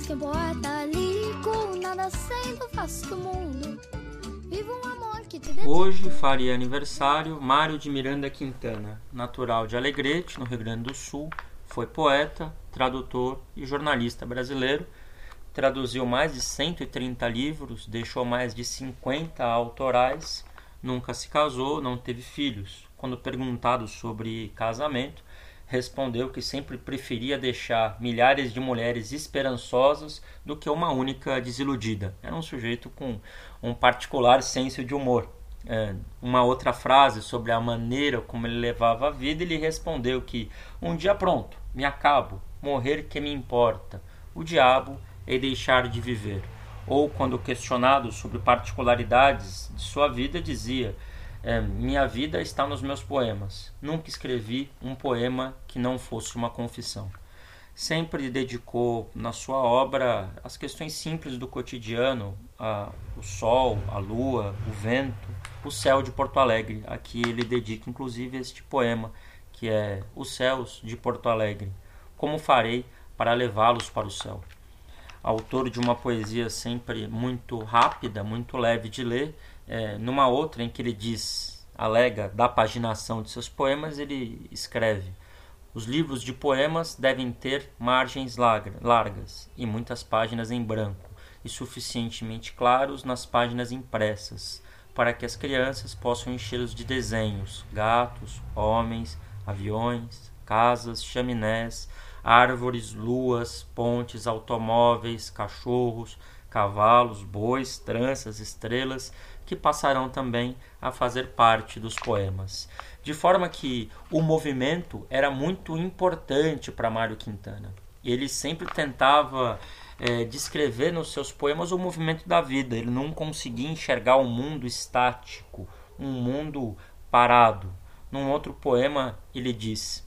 que lírico, nada do mundo. Um amor que te. Hoje faria aniversário Mário de Miranda Quintana, natural de Alegrete, no Rio Grande do Sul. Foi poeta, tradutor e jornalista brasileiro. Traduziu mais de 130 livros, deixou mais de 50 autorais. Nunca se casou, não teve filhos. Quando perguntado sobre casamento, respondeu que sempre preferia deixar milhares de mulheres esperançosas do que uma única desiludida. Era um sujeito com um particular senso de humor. É, uma outra frase sobre a maneira como ele levava a vida, ele respondeu que um dia pronto, me acabo, morrer que me importa, o diabo é deixar de viver. Ou quando questionado sobre particularidades de sua vida, dizia é, minha vida está nos meus poemas. Nunca escrevi um poema que não fosse uma confissão. Sempre dedicou na sua obra as questões simples do cotidiano, a, o sol, a lua, o vento, o céu de Porto Alegre. Aqui ele dedica inclusive este poema, que é Os Céus de Porto Alegre. Como farei para levá-los para o céu? Autor de uma poesia sempre muito rápida, muito leve de ler, é, numa outra em que ele diz, alega da paginação de seus poemas, ele escreve: Os livros de poemas devem ter margens largas e muitas páginas em branco, e suficientemente claros nas páginas impressas, para que as crianças possam enchê-los de desenhos, gatos, homens, aviões, casas, chaminés, árvores, luas, pontes, automóveis, cachorros, cavalos, bois, tranças, estrelas, que passarão também a fazer parte dos poemas. De forma que o movimento era muito importante para Mário Quintana. Ele sempre tentava é, descrever nos seus poemas o movimento da vida. Ele não conseguia enxergar um mundo estático, um mundo parado. Num outro poema, ele diz: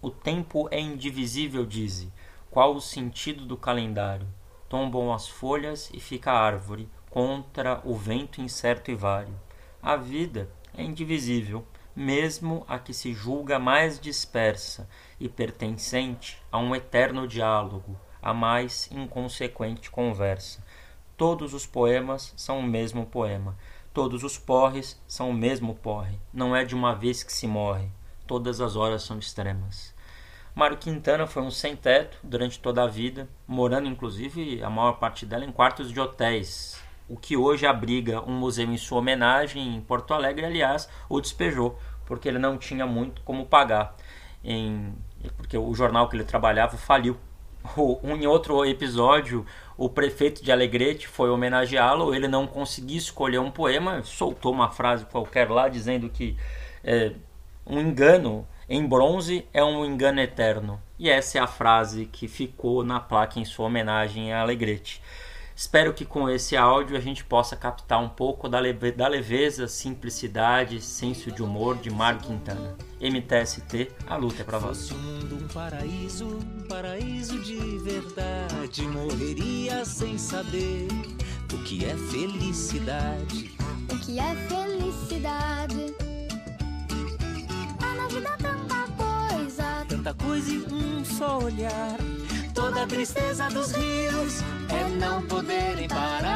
O tempo é indivisível, diz. Qual o sentido do calendário? Tombam as folhas e fica a árvore contra o vento incerto e vário. A vida é indivisível, mesmo a que se julga mais dispersa e pertencente a um eterno diálogo, a mais inconsequente conversa. Todos os poemas são o mesmo poema, todos os porres são o mesmo porre, não é de uma vez que se morre, todas as horas são extremas. Mário Quintana foi um sem-teto durante toda a vida, morando inclusive a maior parte dela em quartos de hotéis, o que hoje abriga um museu em sua homenagem em Porto Alegre, aliás, o despejou, porque ele não tinha muito como pagar, em, porque o jornal que ele trabalhava faliu. Um, em outro episódio, o prefeito de Alegrete foi homenageá-lo, ele não conseguia escolher um poema, soltou uma frase qualquer lá dizendo que é, um engano em bronze é um engano eterno. E essa é a frase que ficou na placa em sua homenagem a Alegrete. Espero que com esse áudio a gente possa captar um pouco da, leve, da leveza, simplicidade, senso de humor de Mário Quintana. MTST, a luta é pra Fosse mundo um paraíso, um paraíso de verdade, morreria sem saber o que é felicidade. O que é felicidade? Só olhar. Toda a tristeza dos rios é não poderem parar.